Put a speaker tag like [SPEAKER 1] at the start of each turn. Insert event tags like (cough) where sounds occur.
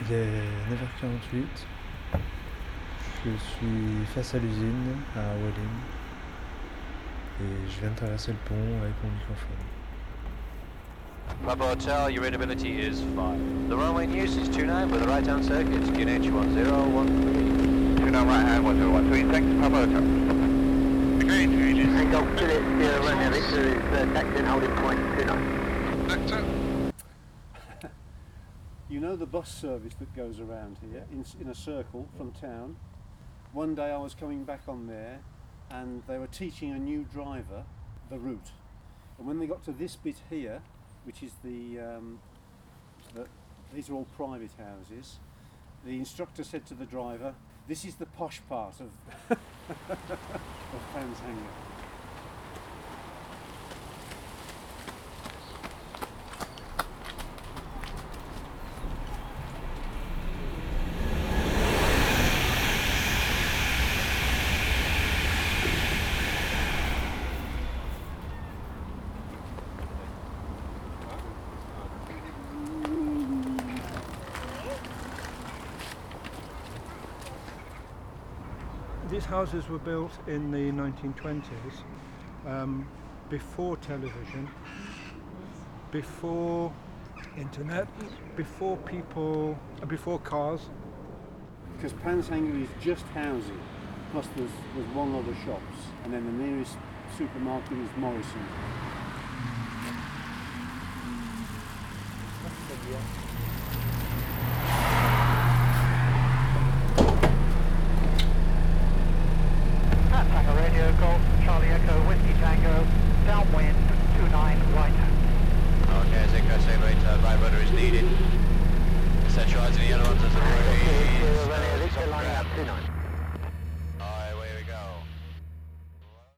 [SPEAKER 1] Il est 9h48. Je suis face à l'usine à Walling. Et je viens de traverser le pont avec mon microphone.
[SPEAKER 2] Papa Hotel, your readability is 5. The runway in use is 29 with the right hand circuit, QNH 1013.
[SPEAKER 3] 29 right hand, 1013, thanks, Papa Hotel. Again, changes.
[SPEAKER 4] And Golf Juliet, Sierra Romeo, Victor is uh, taxi and holding point 29.
[SPEAKER 3] Victor.
[SPEAKER 5] You know the bus service that goes around here in, in a circle from town? One day I was coming back on there and they were teaching a new driver the route. And when they got to this bit here, which is the, um, the these are all private houses, the instructor said to the driver, this is the posh part of, (laughs) of Panshanger.
[SPEAKER 6] These houses were built in the 1920s, um, before television, before internet, before people, before cars.
[SPEAKER 5] Because Panshanger is just housing, plus there's, there's one other shops, and then the nearest supermarket is Morrison.
[SPEAKER 4] Echo, Whiskey Tango, downwind